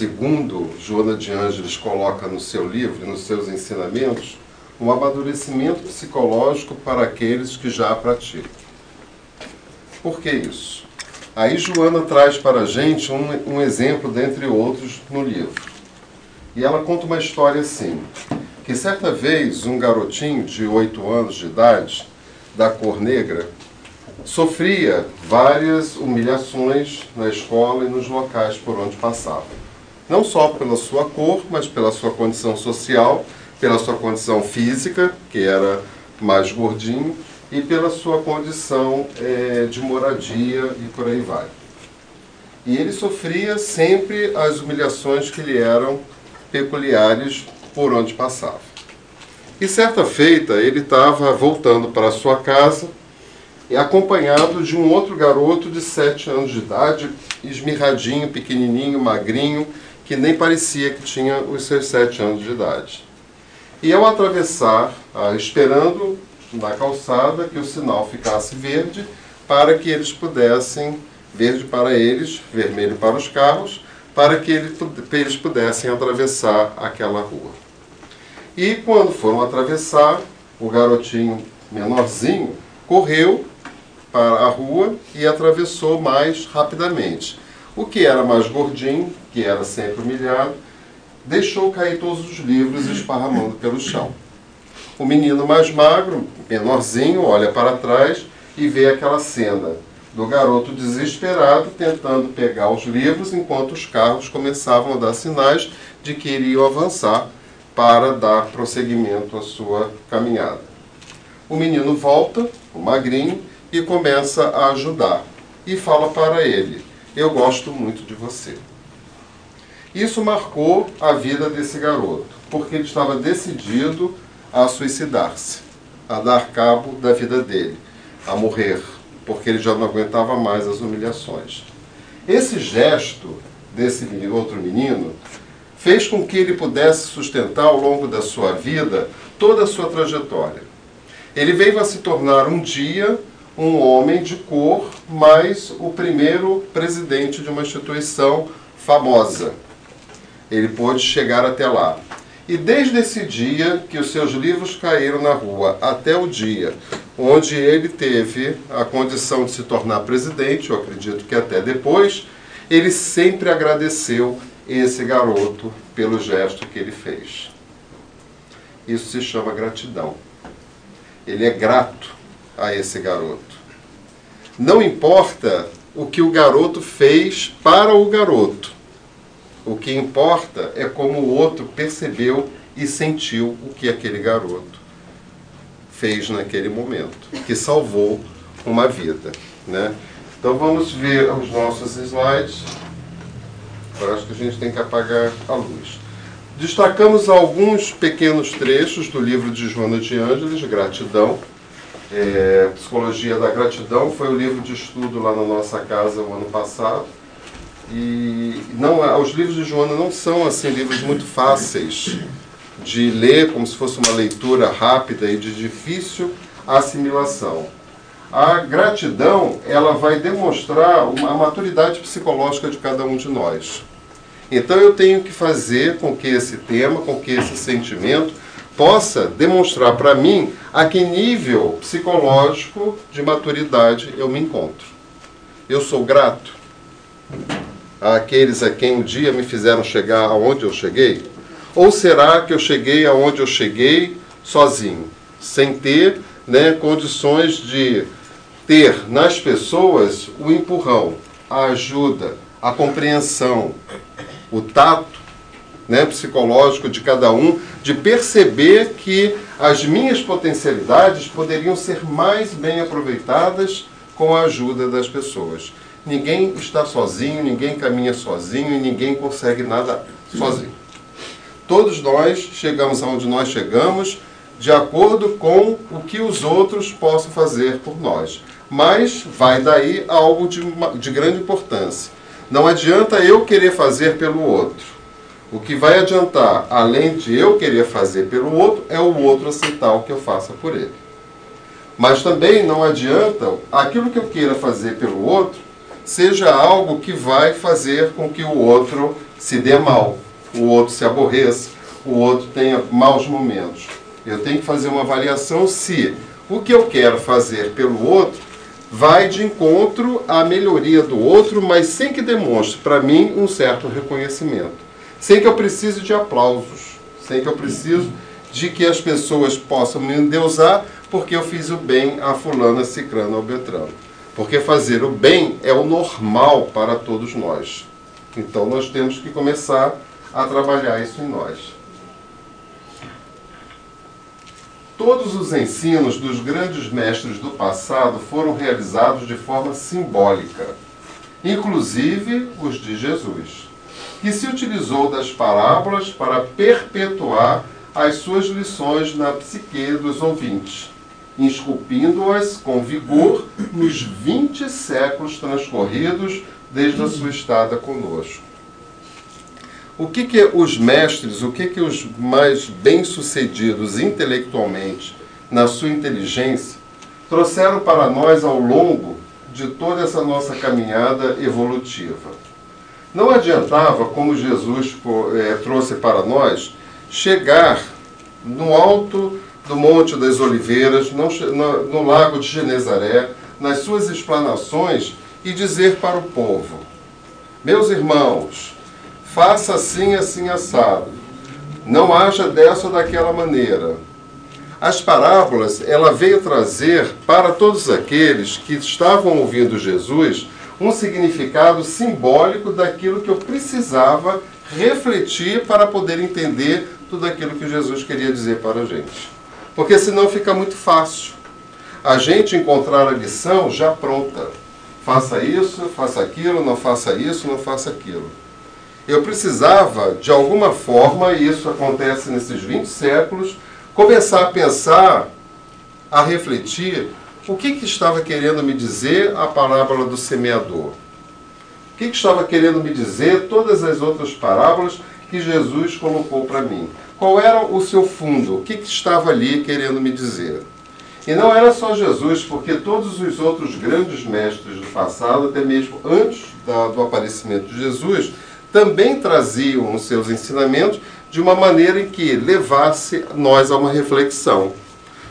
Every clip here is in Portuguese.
segundo Joana de Ângeles coloca no seu livro, nos seus ensinamentos, um amadurecimento psicológico para aqueles que já praticam. Por que isso? Aí Joana traz para a gente um, um exemplo, dentre outros, no livro. E ela conta uma história assim, que certa vez um garotinho de 8 anos de idade, da cor negra, sofria várias humilhações na escola e nos locais por onde passava. Não só pela sua cor, mas pela sua condição social, pela sua condição física, que era mais gordinho, e pela sua condição é, de moradia e por aí vai. E ele sofria sempre as humilhações que lhe eram peculiares por onde passava. E certa feita ele estava voltando para sua casa acompanhado de um outro garoto de sete anos de idade, esmirradinho, pequenininho, magrinho, que nem parecia que tinha os seus sete anos de idade. E ao atravessar, ah, esperando na calçada que o sinal ficasse verde, para que eles pudessem, verde para eles, vermelho para os carros, para que eles pudessem atravessar aquela rua. E quando foram atravessar, o garotinho menorzinho correu para a rua e atravessou mais rapidamente. O que era mais gordinho, que era sempre humilhado, deixou cair todos os livros esparramando pelo chão. O menino mais magro, menorzinho, olha para trás e vê aquela cena do garoto desesperado tentando pegar os livros enquanto os carros começavam a dar sinais de que iriam avançar para dar prosseguimento à sua caminhada. O menino volta, o magrinho, e começa a ajudar. E fala para ele: Eu gosto muito de você. Isso marcou a vida desse garoto, porque ele estava decidido a suicidar-se, a dar cabo da vida dele, a morrer, porque ele já não aguentava mais as humilhações. Esse gesto desse outro menino fez com que ele pudesse sustentar ao longo da sua vida toda a sua trajetória. Ele veio a se tornar um dia um homem de cor, mas o primeiro presidente de uma instituição famosa. Ele pôde chegar até lá. E desde esse dia que os seus livros caíram na rua, até o dia onde ele teve a condição de se tornar presidente, eu acredito que até depois, ele sempre agradeceu esse garoto pelo gesto que ele fez. Isso se chama gratidão. Ele é grato a esse garoto. Não importa o que o garoto fez para o garoto. O que importa é como o outro percebeu e sentiu o que aquele garoto fez naquele momento, que salvou uma vida. Né? Então vamos ver os nossos slides. Eu acho que a gente tem que apagar a luz. Destacamos alguns pequenos trechos do livro de Joana de Ângeles, Gratidão, é, Psicologia da Gratidão, foi o livro de estudo lá na nossa casa o ano passado. E não, os livros de Joana não são assim livros muito fáceis de ler, como se fosse uma leitura rápida e de difícil assimilação. A gratidão, ela vai demonstrar a maturidade psicológica de cada um de nós. Então eu tenho que fazer com que esse tema, com que esse sentimento possa demonstrar para mim a que nível psicológico de maturidade eu me encontro. Eu sou grato àqueles a quem um dia me fizeram chegar aonde eu cheguei? Ou será que eu cheguei aonde eu cheguei sozinho, sem ter né, condições de ter nas pessoas o empurrão, a ajuda, a compreensão, o tato né, psicológico de cada um, de perceber que as minhas potencialidades poderiam ser mais bem aproveitadas com a ajuda das pessoas. Ninguém está sozinho, ninguém caminha sozinho e ninguém consegue nada sozinho. Todos nós chegamos aonde nós chegamos de acordo com o que os outros possam fazer por nós. Mas vai daí algo de, de grande importância. Não adianta eu querer fazer pelo outro o que vai adiantar, além de eu querer fazer pelo outro, é o outro aceitar o que eu faça por ele. Mas também não adianta aquilo que eu queira fazer pelo outro seja algo que vai fazer com que o outro se dê mal, o outro se aborreça, o outro tenha maus momentos. Eu tenho que fazer uma avaliação se o que eu quero fazer pelo outro vai de encontro à melhoria do outro, mas sem que demonstre para mim um certo reconhecimento. Sem que eu precise de aplausos, sem que eu precise de que as pessoas possam me endeusar porque eu fiz o bem a fulana, cicrano ou beltrano. Porque fazer o bem é o normal para todos nós. Então nós temos que começar a trabalhar isso em nós. Todos os ensinos dos grandes mestres do passado foram realizados de forma simbólica, inclusive os de Jesus, que se utilizou das parábolas para perpetuar as suas lições na psique dos ouvintes, esculpindo-as com vigor nos 20 séculos transcorridos desde a sua estada conosco. O que, que os mestres, o que, que os mais bem-sucedidos intelectualmente, na sua inteligência, trouxeram para nós ao longo de toda essa nossa caminhada evolutiva? Não adiantava, como Jesus é, trouxe para nós, chegar no alto do Monte das Oliveiras, no, no, no lago de Genezaré, nas suas explanações e dizer para o povo: Meus irmãos, faça assim, assim, assado. Não haja dessa ou daquela maneira. As parábolas, ela veio trazer para todos aqueles que estavam ouvindo Jesus um significado simbólico daquilo que eu precisava refletir para poder entender tudo aquilo que Jesus queria dizer para a gente. Porque senão fica muito fácil a gente encontrar a lição já pronta. Faça isso, faça aquilo, não faça isso, não faça aquilo. Eu precisava, de alguma forma, e isso acontece nesses 20 séculos, começar a pensar, a refletir o que, que estava querendo me dizer a parábola do semeador. O que, que estava querendo me dizer todas as outras parábolas que Jesus colocou para mim. Qual era o seu fundo? O que, que estava ali querendo me dizer? E não era só Jesus, porque todos os outros grandes mestres do passado, até mesmo antes do aparecimento de Jesus, também traziam os seus ensinamentos de uma maneira em que levasse nós a uma reflexão.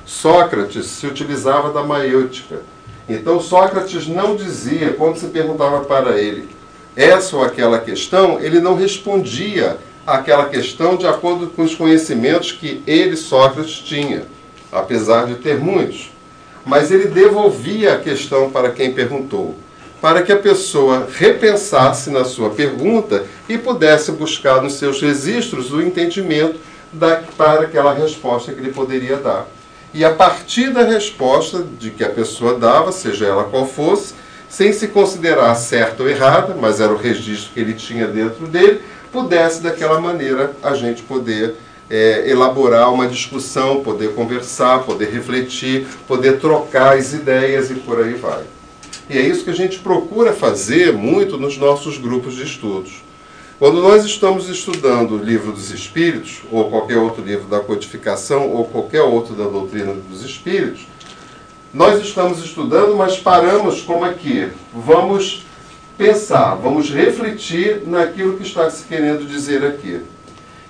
Sócrates se utilizava da maêutica. Então Sócrates não dizia, quando se perguntava para ele essa ou aquela questão, ele não respondia aquela questão de acordo com os conhecimentos que ele, Sócrates, tinha, apesar de ter muitos. Mas ele devolvia a questão para quem perguntou para que a pessoa repensasse na sua pergunta e pudesse buscar nos seus registros o entendimento da, para aquela resposta que ele poderia dar. E a partir da resposta de que a pessoa dava, seja ela qual fosse, sem se considerar certa ou errada, mas era o registro que ele tinha dentro dele, pudesse daquela maneira a gente poder é, elaborar uma discussão, poder conversar, poder refletir, poder trocar as ideias e por aí vai. E é isso que a gente procura fazer muito nos nossos grupos de estudos. Quando nós estamos estudando o livro dos Espíritos, ou qualquer outro livro da codificação, ou qualquer outro da doutrina dos Espíritos, nós estamos estudando, mas paramos como aqui. Vamos pensar, vamos refletir naquilo que está se querendo dizer aqui.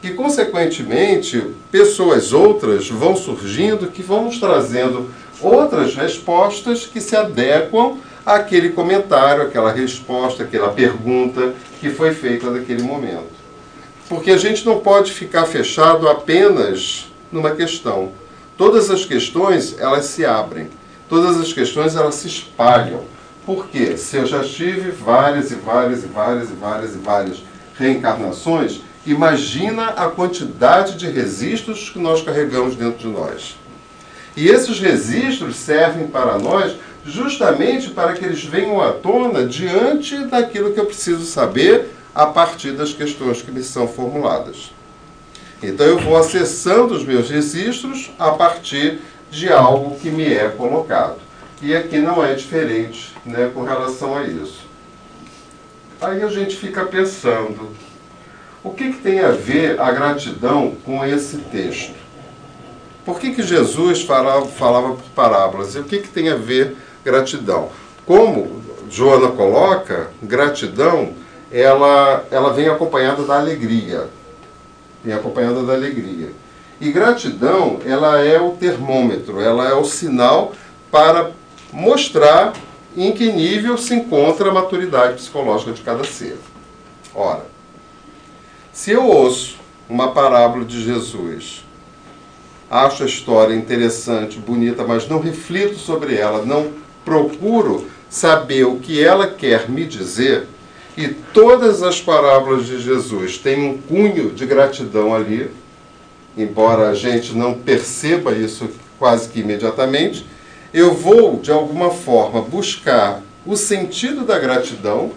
E, consequentemente, pessoas outras vão surgindo que vão nos trazendo outras respostas que se adequam àquele comentário, aquela resposta, aquela pergunta que foi feita naquele momento. Porque a gente não pode ficar fechado apenas numa questão. Todas as questões, elas se abrem. Todas as questões, elas se espalham. Porque se eu já tive várias e várias e várias e várias e várias reencarnações, imagina a quantidade de registros que nós carregamos dentro de nós. E esses registros servem para nós justamente para que eles venham à tona diante daquilo que eu preciso saber a partir das questões que me são formuladas. Então eu vou acessando os meus registros a partir de algo que me é colocado. E aqui não é diferente né, com relação a isso. Aí a gente fica pensando, o que, que tem a ver a gratidão com esse texto? Por que, que Jesus falava, falava por parábolas? E o que, que tem a ver gratidão? Como Joana coloca, gratidão, ela, ela vem acompanhada da alegria. Vem acompanhada da alegria. E gratidão, ela é o termômetro, ela é o sinal para mostrar em que nível se encontra a maturidade psicológica de cada ser. Ora, se eu ouço uma parábola de Jesus, acho a história interessante, bonita, mas não reflito sobre ela, não procuro saber o que ela quer me dizer, e todas as parábolas de Jesus têm um cunho de gratidão ali, embora a gente não perceba isso quase que imediatamente, eu vou, de alguma forma, buscar o sentido da gratidão,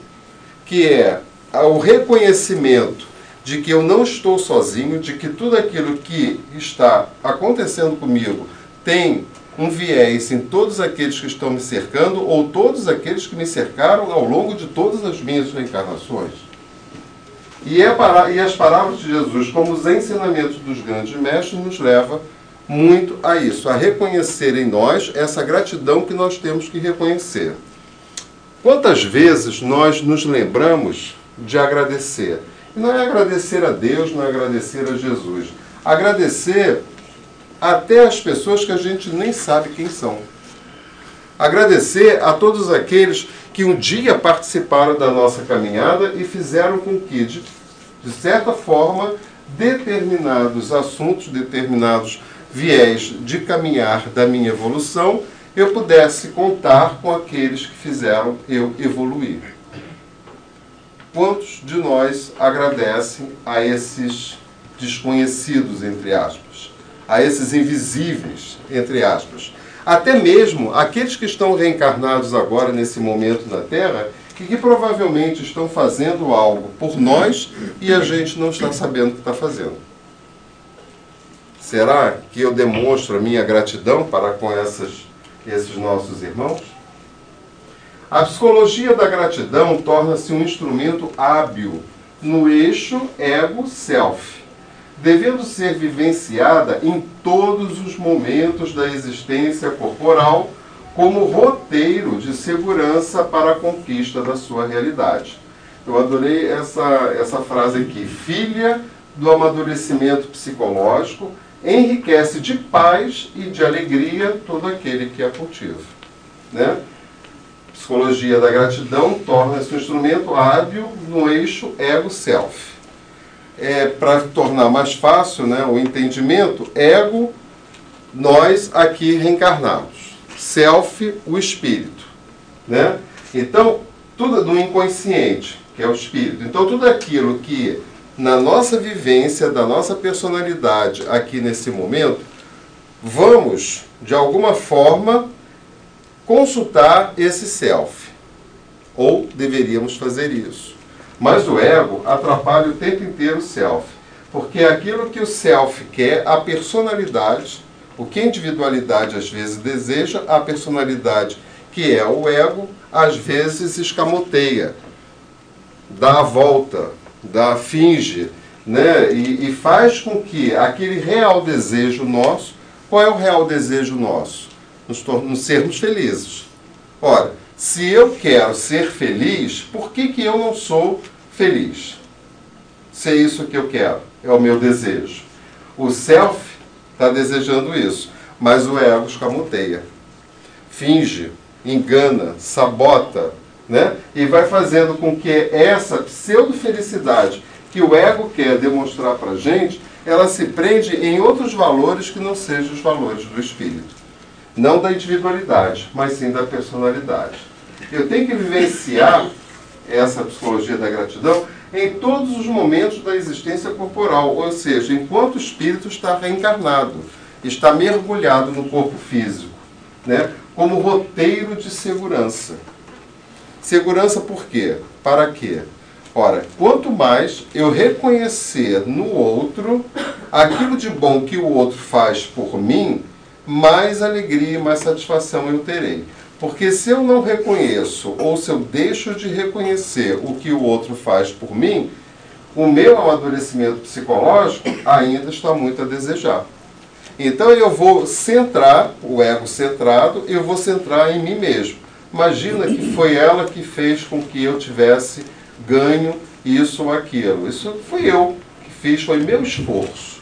que é o reconhecimento de que eu não estou sozinho, de que tudo aquilo que está acontecendo comigo tem um viés em todos aqueles que estão me cercando ou todos aqueles que me cercaram ao longo de todas as minhas reencarnações. E, é e as palavras de Jesus, como os ensinamentos dos grandes mestres, nos leva muito a isso, a reconhecer em nós essa gratidão que nós temos que reconhecer. Quantas vezes nós nos lembramos de agradecer? E não é agradecer a Deus, não é agradecer a Jesus. Agradecer até as pessoas que a gente nem sabe quem são. Agradecer a todos aqueles que um dia participaram da nossa caminhada e fizeram com que, de, de certa forma, determinados assuntos, determinados viés de caminhar da minha evolução, eu pudesse contar com aqueles que fizeram eu evoluir. Quantos de nós agradecem a esses desconhecidos, entre aspas? A esses invisíveis, entre aspas. Até mesmo aqueles que estão reencarnados agora, nesse momento na Terra, e que provavelmente estão fazendo algo por nós e a gente não está sabendo o que está fazendo. Será que eu demonstro a minha gratidão para com essas, esses nossos irmãos? A psicologia da gratidão torna-se um instrumento hábil no eixo ego-self devendo ser vivenciada em todos os momentos da existência corporal como roteiro de segurança para a conquista da sua realidade. Eu adorei essa, essa frase aqui. Filha do amadurecimento psicológico, enriquece de paz e de alegria todo aquele que a cultiva. Né? Psicologia da gratidão torna-se um instrumento hábil no eixo ego-self é, para tornar mais fácil né, o entendimento, ego, nós aqui reencarnados. Self, o espírito. Né? Então, tudo do inconsciente, que é o espírito. Então, tudo aquilo que na nossa vivência, da nossa personalidade aqui nesse momento, vamos, de alguma forma, consultar esse self. Ou deveríamos fazer isso. Mas o ego atrapalha o tempo inteiro o self. Porque é aquilo que o self quer, a personalidade, o que a individualidade às vezes deseja, a personalidade, que é o ego, às vezes escamoteia, dá a volta, dá finge, né? E, e faz com que aquele real desejo nosso, qual é o real desejo nosso? Nos, nos sermos felizes. Ora, se eu quero ser feliz, por que, que eu não sou feliz. Se é isso que eu quero, é o meu desejo. O self está desejando isso, mas o ego escamoteia. Finge, engana, sabota, né? e vai fazendo com que essa pseudo-felicidade que o ego quer demonstrar para a gente, ela se prende em outros valores que não sejam os valores do espírito. Não da individualidade, mas sim da personalidade. Eu tenho que vivenciar essa psicologia da gratidão em todos os momentos da existência corporal, ou seja, enquanto o espírito está reencarnado, está mergulhado no corpo físico, né? como roteiro de segurança. Segurança por quê? Para quê? Ora, quanto mais eu reconhecer no outro aquilo de bom que o outro faz por mim, mais alegria e mais satisfação eu terei. Porque se eu não reconheço, ou se eu deixo de reconhecer o que o outro faz por mim, o meu amadurecimento psicológico ainda está muito a desejar. Então eu vou centrar, o ego centrado, eu vou centrar em mim mesmo. Imagina que foi ela que fez com que eu tivesse ganho isso ou aquilo. Isso fui eu que fiz, foi meu esforço.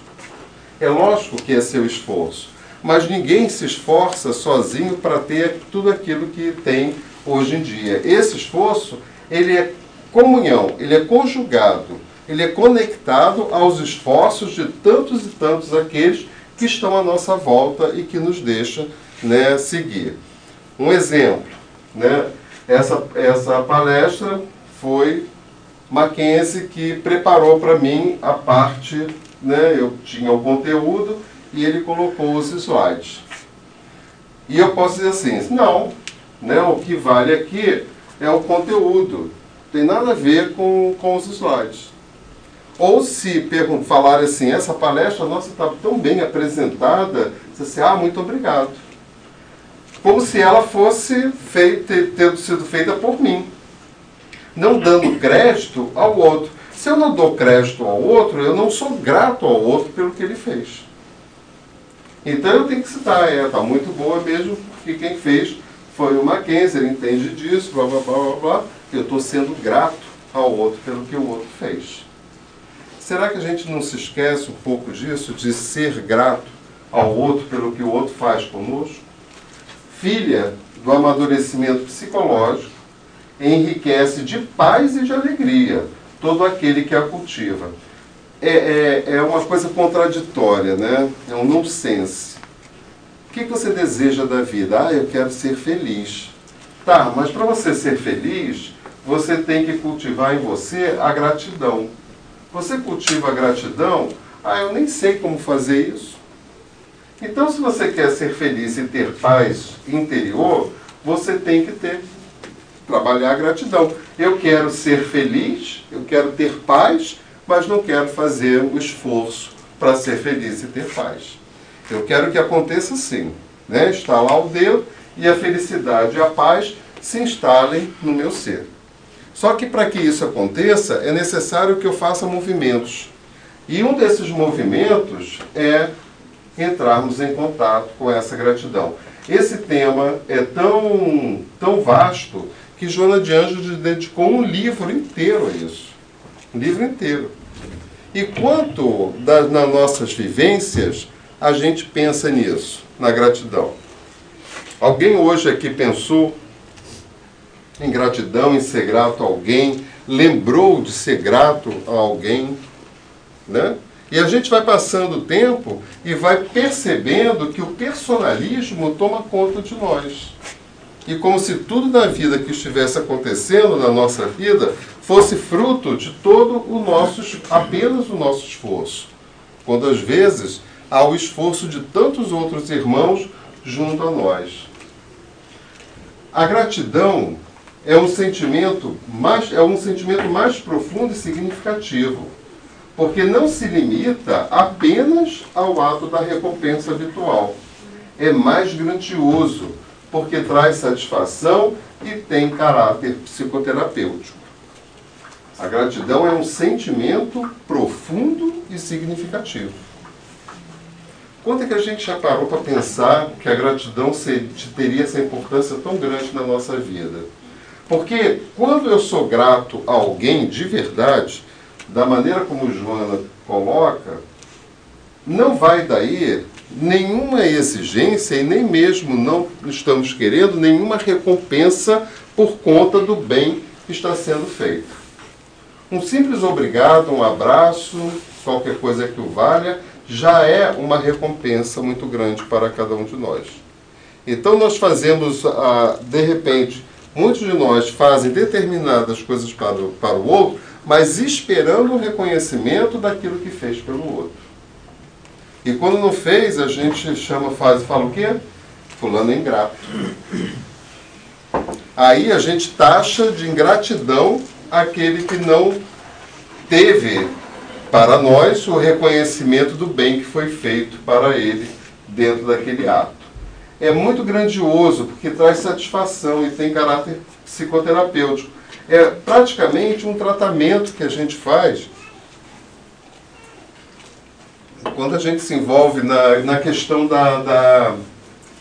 É lógico que é seu esforço, mas ninguém se esforça sozinho para ter tudo aquilo que tem hoje em dia. Esse esforço, ele é comunhão, ele é conjugado, ele é conectado aos esforços de tantos e tantos aqueles que estão à nossa volta e que nos deixam né, seguir. Um exemplo, né, essa, essa palestra foi Mackenzie que preparou para mim a parte né, eu tinha o conteúdo e ele colocou os slides. E eu posso dizer assim, não, né, o que vale aqui é o conteúdo, tem nada a ver com, com os slides. Ou se falar assim, essa palestra nossa está tão bem apresentada, você assim, ah, muito obrigado. Como se ela fosse feita, tendo sido feita por mim. Não dando crédito ao outro. Se eu não dou crédito ao outro, eu não sou grato ao outro pelo que ele fez. Então eu tenho que citar, é, tá muito boa mesmo, porque quem fez foi o Mackenzie, ele entende disso, blá blá blá blá blá. Eu estou sendo grato ao outro pelo que o outro fez. Será que a gente não se esquece um pouco disso, de ser grato ao outro pelo que o outro faz conosco? Filha do amadurecimento psicológico, enriquece de paz e de alegria todo aquele que a cultiva. É, é, é uma coisa contraditória, né? É um nonsense. O que você deseja da vida? Ah, eu quero ser feliz. Tá, mas para você ser feliz, você tem que cultivar em você a gratidão. Você cultiva a gratidão? Ah, eu nem sei como fazer isso. Então, se você quer ser feliz e ter paz interior, você tem que ter trabalhar a gratidão. Eu quero ser feliz, eu quero ter paz, mas não quero fazer o esforço para ser feliz e ter paz. Eu quero que aconteça assim, né? Estalar o dedo e a felicidade e a paz se instalem no meu ser. Só que para que isso aconteça, é necessário que eu faça movimentos. E um desses movimentos é entrarmos em contato com essa gratidão. Esse tema é tão, tão vasto que Joana de Anjos dedicou um livro inteiro a isso. Um livro inteiro. E quanto das, nas nossas vivências a gente pensa nisso, na gratidão? Alguém hoje aqui pensou em gratidão, em ser grato a alguém, lembrou de ser grato a alguém, né? E a gente vai passando o tempo e vai percebendo que o personalismo toma conta de nós e como se tudo na vida que estivesse acontecendo na nossa vida fosse fruto de todo o nosso, apenas o nosso esforço. Quando às vezes há o esforço de tantos outros irmãos junto a nós. A gratidão é um sentimento mais, é um sentimento mais profundo e significativo, porque não se limita apenas ao ato da recompensa habitual. É mais grandioso porque traz satisfação e tem caráter psicoterapêutico. A gratidão é um sentimento profundo e significativo. Quanto é que a gente já parou para pensar que a gratidão teria essa importância tão grande na nossa vida? Porque quando eu sou grato a alguém de verdade, da maneira como Joana coloca, não vai daí nenhuma exigência e nem mesmo não estamos querendo nenhuma recompensa por conta do bem que está sendo feito. Um simples obrigado, um abraço, qualquer coisa que o valha, já é uma recompensa muito grande para cada um de nós. Então nós fazemos, ah, de repente, muitos de nós fazem determinadas coisas para o, para o outro, mas esperando o reconhecimento daquilo que fez pelo outro. E quando não fez, a gente chama, faz fala o quê? Fulano é ingrato. Aí a gente taxa de ingratidão aquele que não teve para nós o reconhecimento do bem que foi feito para ele dentro daquele ato. É muito grandioso porque traz satisfação e tem caráter psicoterapêutico. É praticamente um tratamento que a gente faz quando a gente se envolve na, na questão da, da,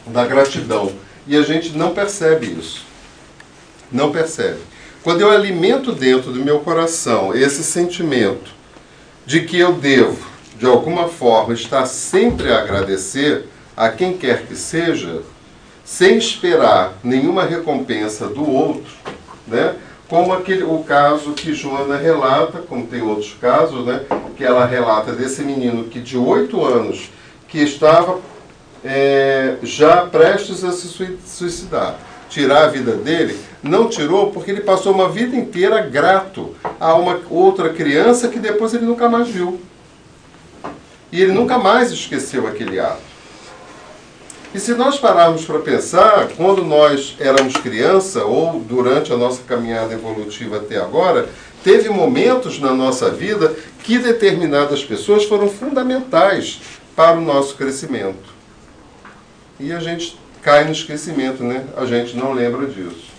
da gratidão e a gente não percebe isso. Não percebe. Quando eu alimento dentro do meu coração esse sentimento de que eu devo, de alguma forma, estar sempre a agradecer a quem quer que seja, sem esperar nenhuma recompensa do outro, né? Como aquele, o caso que Joana relata, como tem outros casos, né? que ela relata desse menino que de oito anos, que estava é, já prestes a se suicidar, tirar a vida dele, não tirou porque ele passou uma vida inteira grato a uma outra criança que depois ele nunca mais viu. E ele nunca mais esqueceu aquele ato. E se nós pararmos para pensar, quando nós éramos criança ou durante a nossa caminhada evolutiva até agora, teve momentos na nossa vida que determinadas pessoas foram fundamentais para o nosso crescimento. E a gente cai no esquecimento, né? A gente não lembra disso.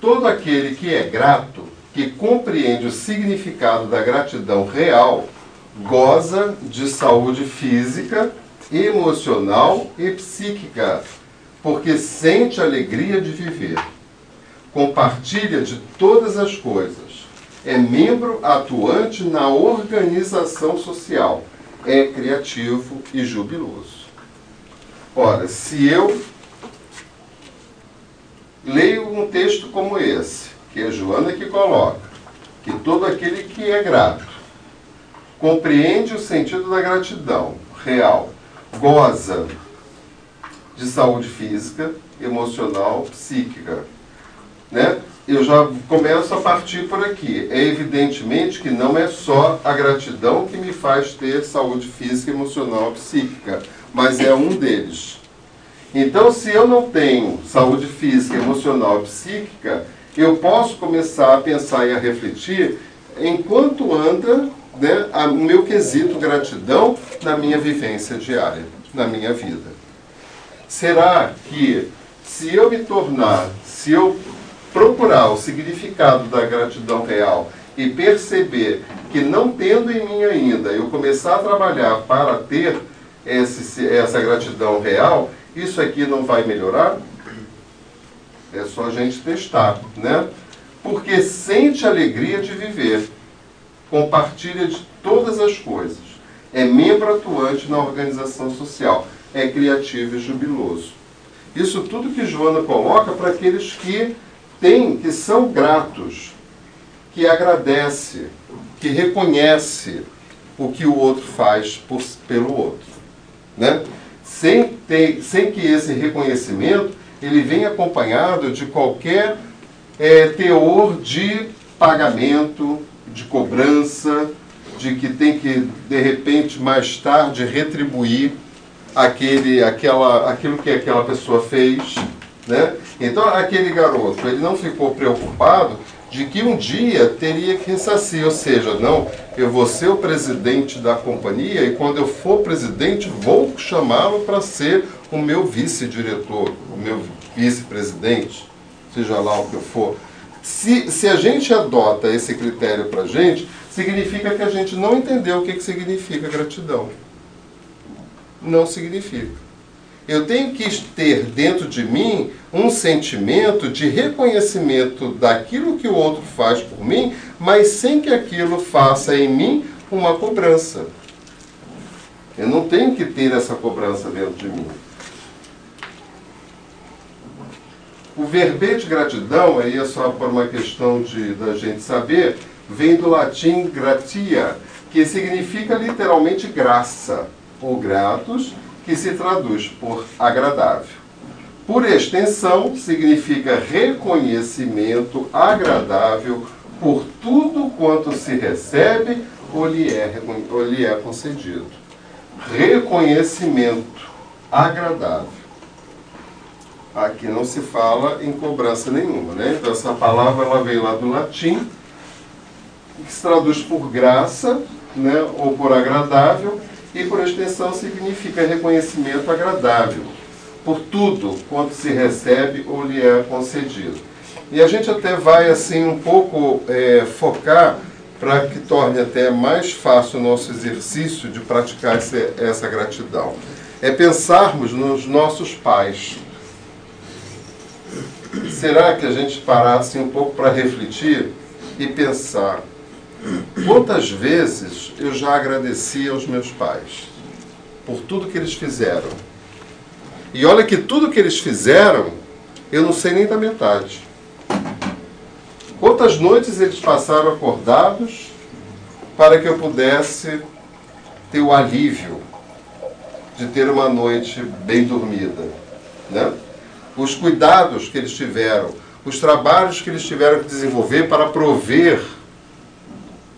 Todo aquele que é grato, que compreende o significado da gratidão real, goza de saúde física, emocional e psíquica, porque sente alegria de viver. Compartilha de todas as coisas. É membro atuante na organização social é criativo e jubiloso. Ora, se eu leio um texto como esse, que é Joana que coloca, que todo aquele que é grato compreende o sentido da gratidão real, goza de saúde física, emocional, psíquica, né? eu já começo a partir por aqui. É evidentemente que não é só a gratidão que me faz ter saúde física, emocional, psíquica, mas é um deles. Então, se eu não tenho saúde física, emocional psíquica, eu posso começar a pensar e a refletir enquanto anda né, o meu quesito gratidão na minha vivência diária, na minha vida. Será que se eu me tornar, se eu procurar o significado da gratidão real e perceber que não tendo em mim ainda, eu começar a trabalhar para ter esse, essa gratidão real, isso aqui não vai melhorar? É só a gente testar, né? Porque sente alegria de viver, compartilha de todas as coisas, é membro atuante na organização social, é criativo e jubiloso. Isso tudo que Joana coloca para aqueles que tem que são gratos, que agradece, que reconhece o que o outro faz por, pelo outro. Né? Sem, ter, sem que esse reconhecimento ele venha acompanhado de qualquer é, teor de pagamento, de cobrança, de que tem que, de repente, mais tarde, retribuir aquele, aquela, aquilo que aquela pessoa fez. Né? Então, aquele garoto, ele não ficou preocupado de que um dia teria que ressarcir, ou seja, não, eu vou ser o presidente da companhia e quando eu for presidente vou chamá-lo para ser o meu vice-diretor, o meu vice-presidente, seja lá o que eu for. Se, se a gente adota esse critério para a gente, significa que a gente não entendeu o que, que significa gratidão. Não significa. Eu tenho que ter dentro de mim um sentimento de reconhecimento daquilo que o outro faz por mim, mas sem que aquilo faça em mim uma cobrança. Eu não tenho que ter essa cobrança dentro de mim. O verbete gratidão, aí é só por uma questão de, da gente saber, vem do latim gratia, que significa literalmente graça, ou gratos, que se traduz por agradável. Por extensão, significa reconhecimento agradável por tudo quanto se recebe ou lhe é, ou lhe é concedido. Reconhecimento agradável. Aqui não se fala em cobrança nenhuma, né? Então essa palavra ela veio lá do latim, que se traduz por graça, né, ou por agradável, e por extensão significa reconhecimento agradável por tudo quanto se recebe ou lhe é concedido. E a gente até vai assim um pouco é, focar para que torne até mais fácil o nosso exercício de praticar essa, essa gratidão. é pensarmos nos nossos pais. Será que a gente parasse um pouco para refletir e pensar quantas vezes eu já agradeci aos meus pais por tudo que eles fizeram? E olha que tudo que eles fizeram, eu não sei nem da metade. Quantas noites eles passaram acordados para que eu pudesse ter o alívio de ter uma noite bem dormida, né? Os cuidados que eles tiveram, os trabalhos que eles tiveram que desenvolver para prover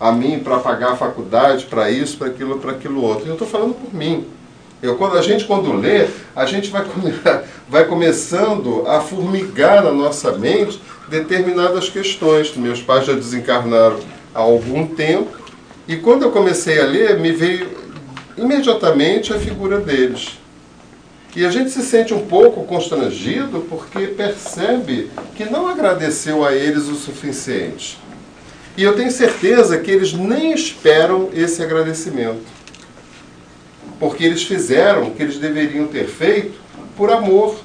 a mim para pagar a faculdade, para isso, para aquilo, para aquilo outro. Eu estou falando por mim. Eu, quando a gente quando lê, a gente vai, vai começando a formigar na nossa mente determinadas questões. Meus pais já desencarnaram há algum tempo e quando eu comecei a ler, me veio imediatamente a figura deles. E a gente se sente um pouco constrangido porque percebe que não agradeceu a eles o suficiente. E eu tenho certeza que eles nem esperam esse agradecimento. Porque eles fizeram o que eles deveriam ter feito por amor,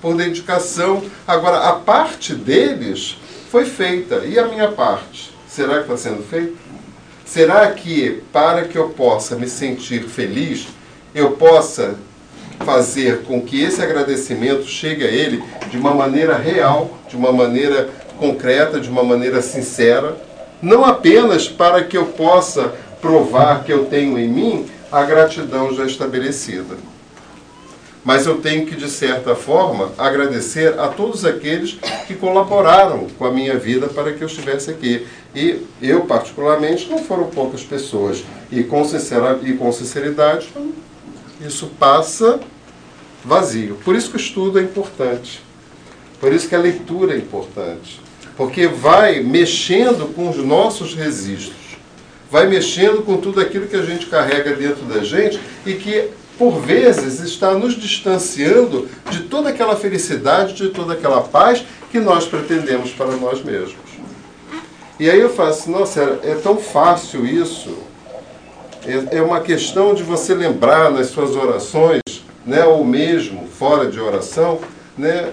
por dedicação. Agora, a parte deles foi feita. E a minha parte? Será que está sendo feita? Será que, para que eu possa me sentir feliz, eu possa fazer com que esse agradecimento chegue a ele de uma maneira real, de uma maneira concreta, de uma maneira sincera, não apenas para que eu possa provar que eu tenho em mim a gratidão já estabelecida. Mas eu tenho que, de certa forma, agradecer a todos aqueles que colaboraram com a minha vida para que eu estivesse aqui. E eu, particularmente, não foram poucas pessoas. E com, sincera, e com sinceridade, isso passa vazio. Por isso que o estudo é importante. Por isso que a leitura é importante. Porque vai mexendo com os nossos registros. Vai mexendo com tudo aquilo que a gente carrega dentro da gente e que por vezes, está nos distanciando de toda aquela felicidade, de toda aquela paz que nós pretendemos para nós mesmos. E aí eu faço, assim, nossa, é tão fácil isso. É, é uma questão de você lembrar nas suas orações, né, ou mesmo fora de oração, né,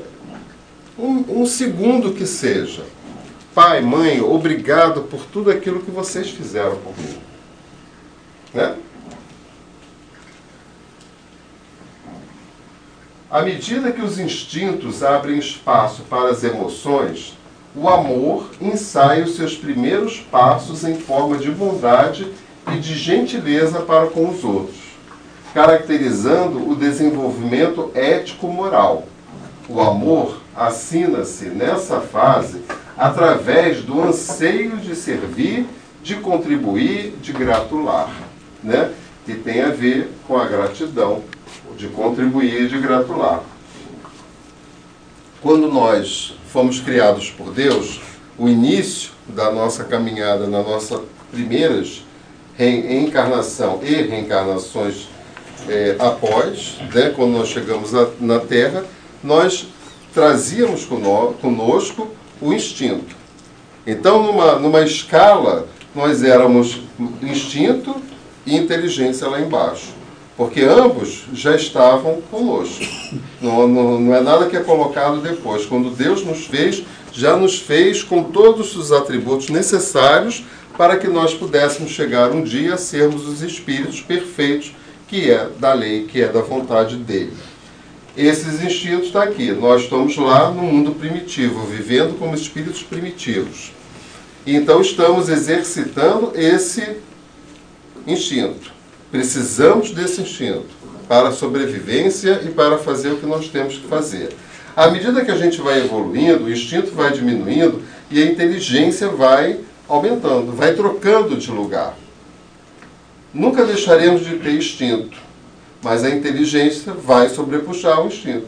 um, um segundo que seja. Pai, mãe, obrigado por tudo aquilo que vocês fizeram por mim. Né? À medida que os instintos abrem espaço para as emoções, o amor ensaia os seus primeiros passos em forma de bondade e de gentileza para com os outros, caracterizando o desenvolvimento ético-moral. O amor assina-se nessa fase através do anseio de servir, de contribuir, de gratular, né? que tem a ver com a gratidão de contribuir e de gratular. Quando nós fomos criados por Deus, o início da nossa caminhada, na nossa primeiras reencarnação e reencarnações é, após, né, quando nós chegamos a, na Terra, nós trazíamos conosco o instinto. Então, numa, numa escala, nós éramos instinto e inteligência lá embaixo porque ambos já estavam conosco. Não, não, não, é nada que é colocado depois. Quando Deus nos fez, já nos fez com todos os atributos necessários para que nós pudéssemos chegar um dia a sermos os espíritos perfeitos, que é da lei, que é da vontade dele. Esses instintos estão aqui. Nós estamos lá no mundo primitivo, vivendo como espíritos primitivos. Então estamos exercitando esse instinto. Precisamos desse instinto para a sobrevivência e para fazer o que nós temos que fazer. À medida que a gente vai evoluindo, o instinto vai diminuindo e a inteligência vai aumentando, vai trocando de lugar. Nunca deixaremos de ter instinto, mas a inteligência vai sobrepuxar o instinto.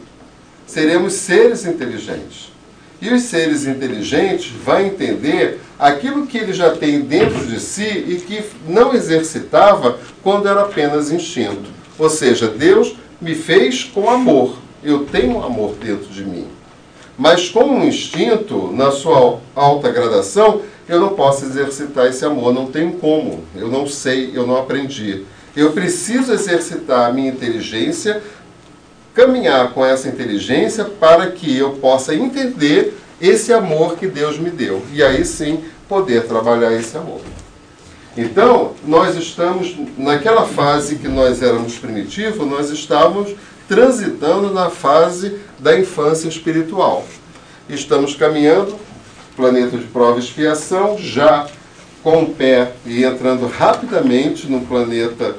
Seremos seres inteligentes. E os seres inteligentes vão entender aquilo que ele já tem dentro de si e que não exercitava quando era apenas instinto. Ou seja, Deus me fez com amor. Eu tenho amor dentro de mim. Mas como um instinto, na sua alta gradação, eu não posso exercitar esse amor, não tenho como. Eu não sei, eu não aprendi. Eu preciso exercitar a minha inteligência, caminhar com essa inteligência para que eu possa entender esse amor que Deus me deu. E aí sim poder trabalhar esse amor. Então, nós estamos, naquela fase que nós éramos primitivos, nós estávamos transitando na fase da infância espiritual. Estamos caminhando, planeta de prova e expiação, já com o pé e entrando rapidamente no planeta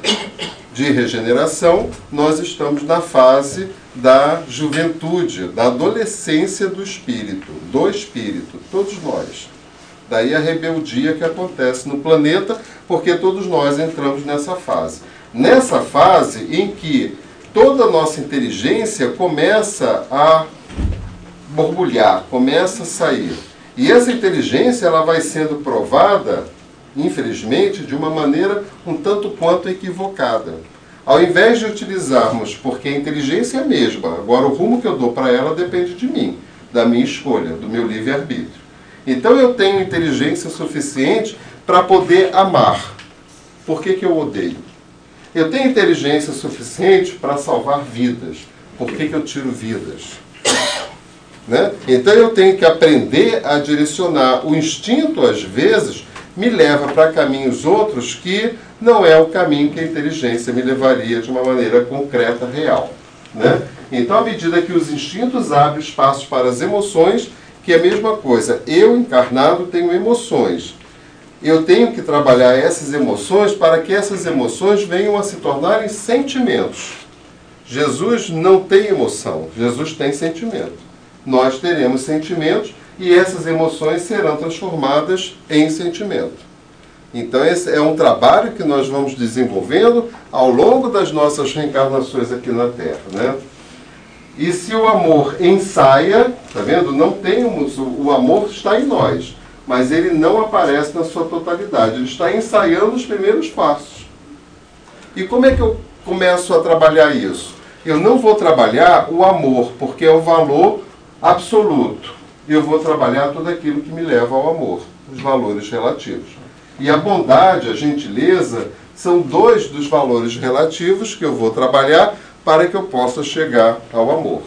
de regeneração, nós estamos na fase da juventude, da adolescência do espírito, do espírito, todos nós. Daí a rebeldia que acontece no planeta, porque todos nós entramos nessa fase. Nessa fase em que toda a nossa inteligência começa a borbulhar, começa a sair. E essa inteligência ela vai sendo provada, infelizmente, de uma maneira um tanto quanto equivocada. Ao invés de utilizarmos, porque a inteligência é a mesma, agora o rumo que eu dou para ela depende de mim, da minha escolha, do meu livre-arbítrio. Então eu tenho inteligência suficiente para poder amar. Por que, que eu odeio? Eu tenho inteligência suficiente para salvar vidas. Por que, que eu tiro vidas? Né? Então eu tenho que aprender a direcionar. O instinto, às vezes, me leva para caminhos outros que não é o caminho que a inteligência me levaria de uma maneira concreta, real. Né? Então, à medida que os instintos abrem espaço para as emoções, que é a mesma coisa, eu encarnado tenho emoções eu tenho que trabalhar essas emoções para que essas emoções venham a se tornarem sentimentos. Jesus não tem emoção, Jesus tem sentimento. Nós teremos sentimentos e essas emoções serão transformadas em sentimento. Então, esse é um trabalho que nós vamos desenvolvendo ao longo das nossas reencarnações aqui na Terra. Né? E se o amor ensaia, tá vendo? Não tem o amor está em nós mas ele não aparece na sua totalidade. Ele está ensaiando os primeiros passos. E como é que eu começo a trabalhar isso? Eu não vou trabalhar o amor, porque é o valor absoluto. Eu vou trabalhar tudo aquilo que me leva ao amor, os valores relativos. E a bondade, a gentileza, são dois dos valores relativos que eu vou trabalhar para que eu possa chegar ao amor.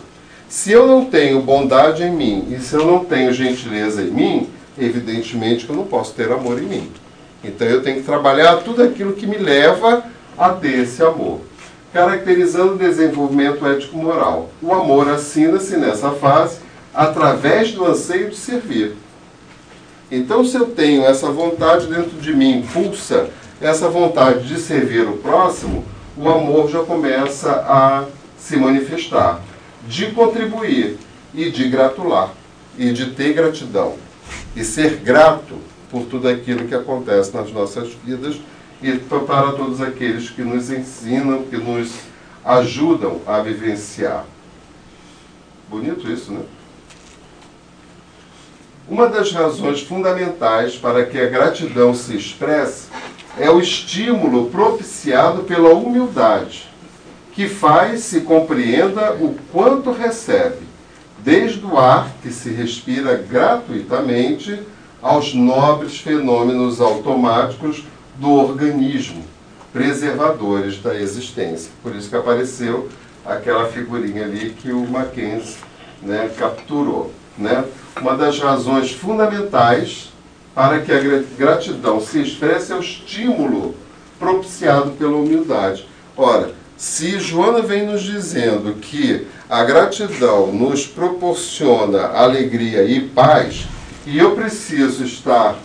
Se eu não tenho bondade em mim e se eu não tenho gentileza em mim, evidentemente que eu não posso ter amor em mim. Então eu tenho que trabalhar tudo aquilo que me leva a ter esse amor. Caracterizando o desenvolvimento ético-moral. O amor assina-se nessa fase através do anseio de servir. Então, se eu tenho essa vontade dentro de mim, pulsa essa vontade de servir o próximo, o amor já começa a se manifestar, de contribuir e de gratular, e de ter gratidão e ser grato por tudo aquilo que acontece nas nossas vidas e para todos aqueles que nos ensinam, que nos ajudam a vivenciar. Bonito isso, né? Uma das razões fundamentais para que a gratidão se expresse é o estímulo propiciado pela humildade, que faz se compreenda o quanto recebe desde o ar que se respira gratuitamente aos nobres fenômenos automáticos do organismo, preservadores da existência. Por isso que apareceu aquela figurinha ali que o Mackenzie né, capturou. Né? Uma das razões fundamentais para que a gratidão se expresse é o estímulo propiciado pela humildade. Ora, se Joana vem nos dizendo que a gratidão nos proporciona alegria e paz, e eu preciso estar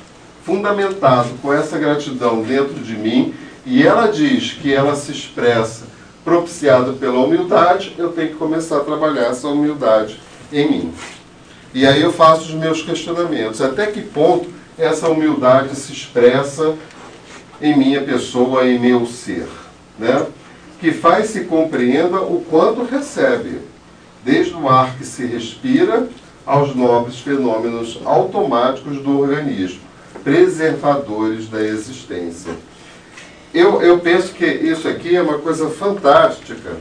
fundamentado com essa gratidão dentro de mim, e ela diz que ela se expressa propiciada pela humildade, eu tenho que começar a trabalhar essa humildade em mim. E aí eu faço os meus questionamentos. Até que ponto essa humildade se expressa em minha pessoa, em meu ser? Né? Que faz se compreenda o quanto recebe desde o ar que se respira aos nobres fenômenos automáticos do organismo, preservadores da existência. Eu, eu penso que isso aqui é uma coisa fantástica.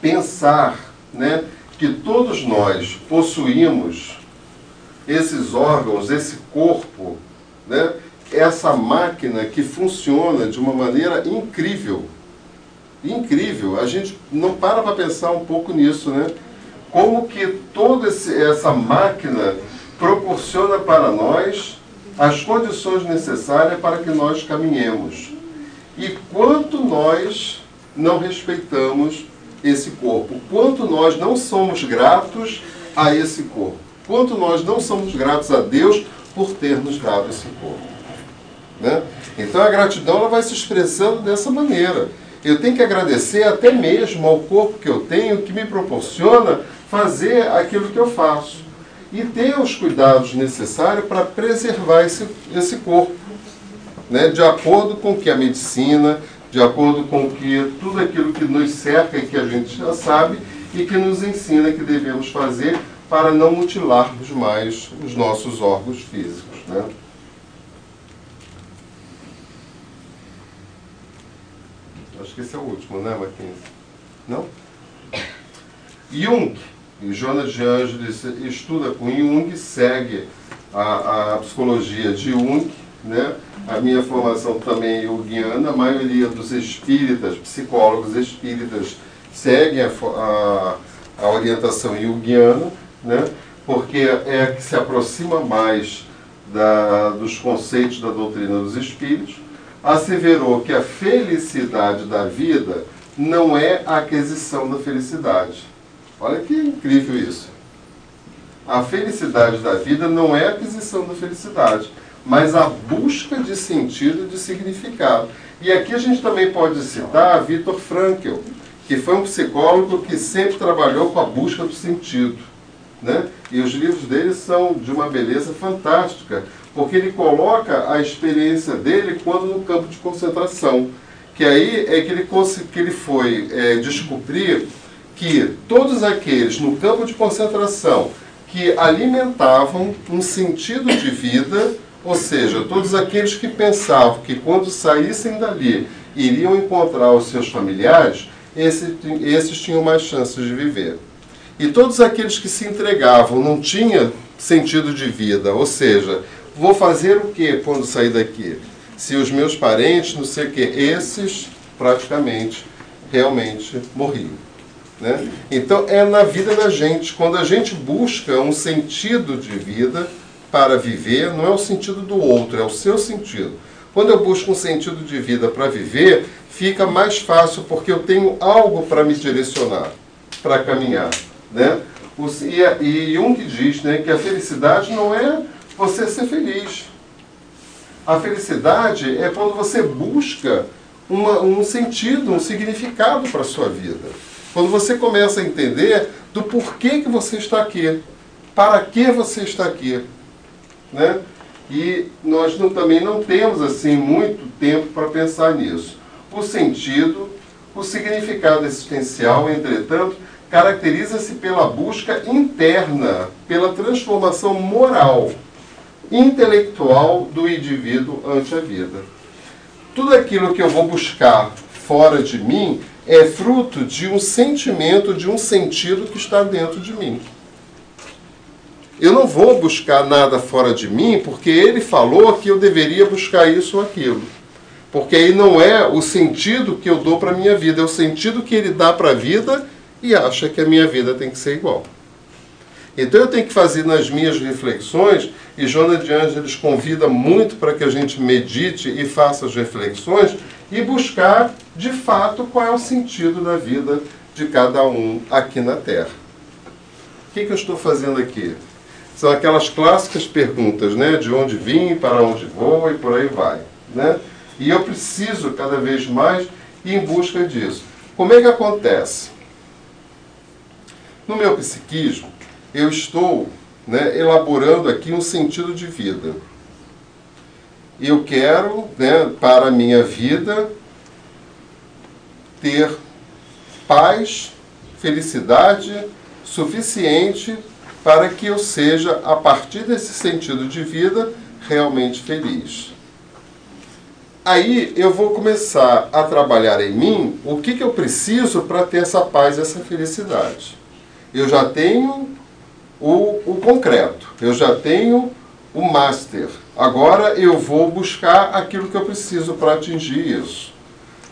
Pensar né, que todos nós possuímos esses órgãos, esse corpo, né, essa máquina que funciona de uma maneira incrível. Incrível. A gente não para para pensar um pouco nisso, né? Como que toda essa máquina proporciona para nós as condições necessárias para que nós caminhemos. E quanto nós não respeitamos esse corpo, quanto nós não somos gratos a esse corpo, quanto nós não somos gratos a Deus por ter nos dado esse corpo. Né? Então a gratidão ela vai se expressando dessa maneira. Eu tenho que agradecer até mesmo ao corpo que eu tenho, que me proporciona fazer aquilo que eu faço. E ter os cuidados necessários para preservar esse, esse corpo. Né? De acordo com o que a medicina, de acordo com que tudo aquilo que nos cerca e que a gente já sabe e que nos ensina que devemos fazer para não mutilarmos mais os nossos órgãos físicos. Né? Que esse é o último, né, Mackenzie? Não? Jung, e Jonas de Angelis estuda com Jung, segue a, a psicologia de Jung, né? A minha formação também é junguiana, a maioria dos espíritas, psicólogos espíritas, seguem a, a, a orientação junguiana, né? porque é a que se aproxima mais da, dos conceitos da doutrina dos espíritos, asseverou que a felicidade da vida não é a aquisição da felicidade. Olha que incrível isso. A felicidade da vida não é a aquisição da felicidade, mas a busca de sentido e de significado. E aqui a gente também pode citar Viktor Frankl, que foi um psicólogo que sempre trabalhou com a busca do sentido. Né? E os livros dele são de uma beleza fantástica, porque ele coloca a experiência dele quando no campo de concentração. Que aí é que ele, que ele foi é, descobrir que todos aqueles no campo de concentração que alimentavam um sentido de vida, ou seja, todos aqueles que pensavam que quando saíssem dali iriam encontrar os seus familiares, esses, esses tinham mais chances de viver. E todos aqueles que se entregavam não tinham sentido de vida, ou seja, vou fazer o que quando sair daqui? Se os meus parentes, não sei o que, esses praticamente, realmente morriam. Né? Então é na vida da gente, quando a gente busca um sentido de vida para viver, não é o sentido do outro, é o seu sentido. Quando eu busco um sentido de vida para viver, fica mais fácil porque eu tenho algo para me direcionar, para caminhar. Né? E, e Jung diz né, que a felicidade não é você ser feliz. A felicidade é quando você busca uma, um sentido, um significado para a sua vida. Quando você começa a entender do porquê que você está aqui, para que você está aqui. Né? E nós não, também não temos assim muito tempo para pensar nisso. O sentido, o significado existencial, entretanto, caracteriza-se pela busca interna, pela transformação moral, intelectual do indivíduo ante a vida. Tudo aquilo que eu vou buscar fora de mim é fruto de um sentimento, de um sentido que está dentro de mim. Eu não vou buscar nada fora de mim porque ele falou que eu deveria buscar isso ou aquilo. Porque aí não é o sentido que eu dou para a minha vida, é o sentido que ele dá para a vida e acha que a minha vida tem que ser igual. Então eu tenho que fazer nas minhas reflexões, e Jonas de Ângeles convida muito para que a gente medite e faça as reflexões e buscar de fato qual é o sentido da vida de cada um aqui na Terra. O que, que eu estou fazendo aqui? São aquelas clássicas perguntas, né? De onde vim, para onde vou e por aí vai. Né? E eu preciso cada vez mais ir em busca disso. Como é que acontece? No meu psiquismo, eu estou né, elaborando aqui um sentido de vida. Eu quero, né, para a minha vida, ter paz, felicidade suficiente para que eu seja, a partir desse sentido de vida, realmente feliz. Aí eu vou começar a trabalhar em mim o que, que eu preciso para ter essa paz, essa felicidade eu já tenho o, o concreto, eu já tenho o master. Agora eu vou buscar aquilo que eu preciso para atingir isso.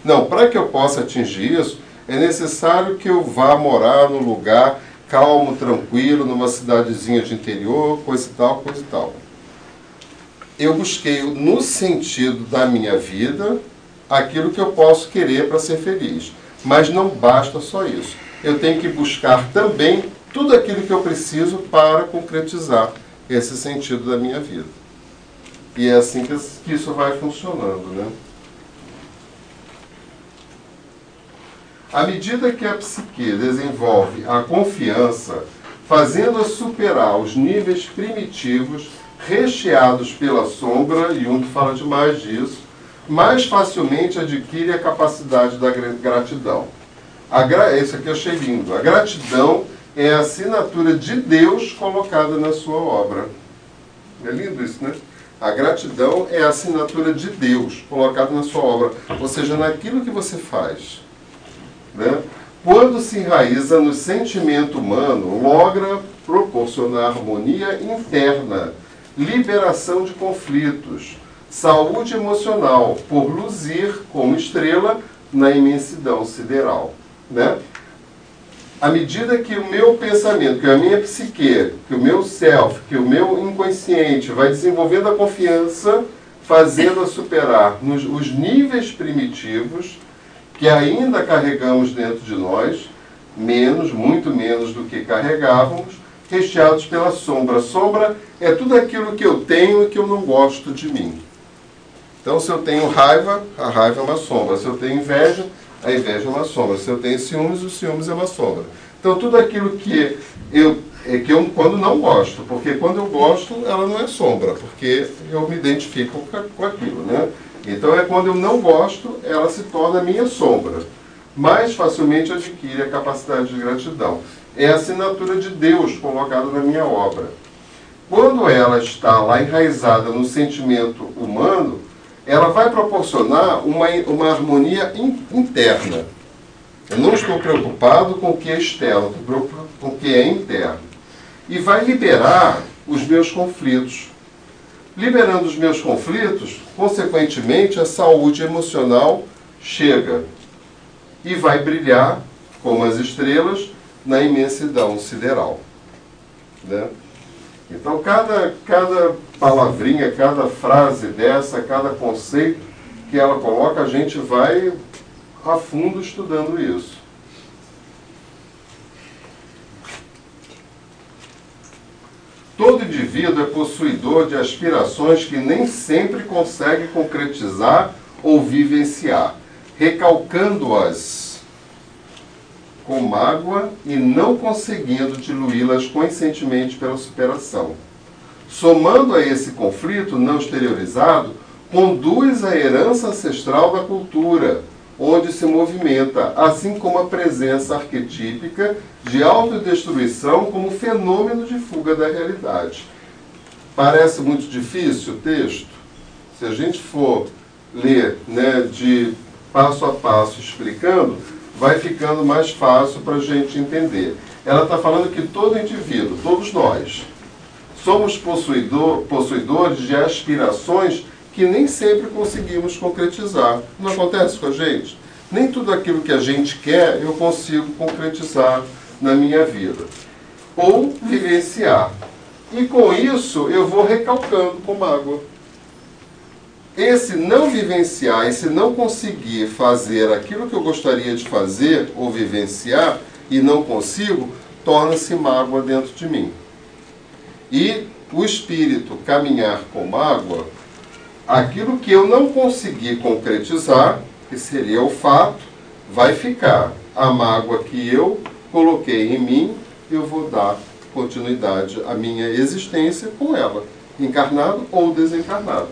Não, para que eu possa atingir isso, é necessário que eu vá morar num lugar calmo, tranquilo, numa cidadezinha de interior, coisa e tal, coisa e tal. Eu busquei no sentido da minha vida aquilo que eu posso querer para ser feliz. Mas não basta só isso. Eu tenho que buscar também tudo aquilo que eu preciso para concretizar esse sentido da minha vida. E é assim que isso vai funcionando, né? À medida que a psique desenvolve a confiança, fazendo-a superar os níveis primitivos recheados pela sombra, e um que fala demais disso, mais facilmente adquire a capacidade da gratidão. A gra... Esse aqui eu achei lindo. A gratidão é a assinatura de Deus colocada na sua obra. É lindo isso, né? A gratidão é a assinatura de Deus colocada na sua obra, ou seja, naquilo que você faz. Né? Quando se enraiza no sentimento humano, logra proporcionar harmonia interna, liberação de conflitos, saúde emocional, por luzir como estrela na imensidão sideral. Né? À medida que o meu pensamento, que a minha psique, que o meu self, que o meu inconsciente vai desenvolvendo a confiança, fazendo-a superar nos, os níveis primitivos que ainda carregamos dentro de nós, menos, muito menos do que carregávamos, recheados pela sombra. Sombra é tudo aquilo que eu tenho e que eu não gosto de mim. Então, se eu tenho raiva, a raiva é uma sombra. Se eu tenho inveja, a inveja é uma sombra. Se eu tenho ciúmes, o ciúmes é uma sombra. Então, tudo aquilo que eu, é que eu quando não gosto, porque quando eu gosto, ela não é sombra, porque eu me identifico com aquilo, né? Então, é quando eu não gosto, ela se torna minha sombra. Mais facilmente adquire a capacidade de gratidão. É a assinatura de Deus colocada na minha obra. Quando ela está lá enraizada no sentimento humano, ela vai proporcionar uma, uma harmonia in, interna. Eu não estou preocupado com o que é externo, estou preocupado com o que é interno. E vai liberar os meus conflitos. Liberando os meus conflitos, consequentemente, a saúde emocional chega e vai brilhar como as estrelas na imensidão sideral. Né? Então, cada, cada palavrinha, cada frase dessa, cada conceito que ela coloca, a gente vai a fundo estudando isso. Todo indivíduo é possuidor de aspirações que nem sempre consegue concretizar ou vivenciar, recalcando-as com mágoa e não conseguindo diluí-las conscientemente pela superação. Somando a esse conflito não exteriorizado, conduz a herança ancestral da cultura, onde se movimenta, assim como a presença arquetípica de autodestruição como fenômeno de fuga da realidade. Parece muito difícil o texto? Se a gente for ler né, de passo a passo explicando, vai ficando mais fácil para a gente entender. Ela está falando que todo indivíduo, todos nós, somos possuidor, possuidores de aspirações que nem sempre conseguimos concretizar. Não acontece com a gente? Nem tudo aquilo que a gente quer eu consigo concretizar na minha vida. Ou vivenciar. E com isso eu vou recalcando com mágoa esse não vivenciar, esse não conseguir fazer aquilo que eu gostaria de fazer ou vivenciar e não consigo, torna-se mágoa dentro de mim. E o espírito caminhar com mágoa, aquilo que eu não consegui concretizar, que seria o fato, vai ficar. A mágoa que eu coloquei em mim, eu vou dar continuidade à minha existência com ela, encarnado ou desencarnado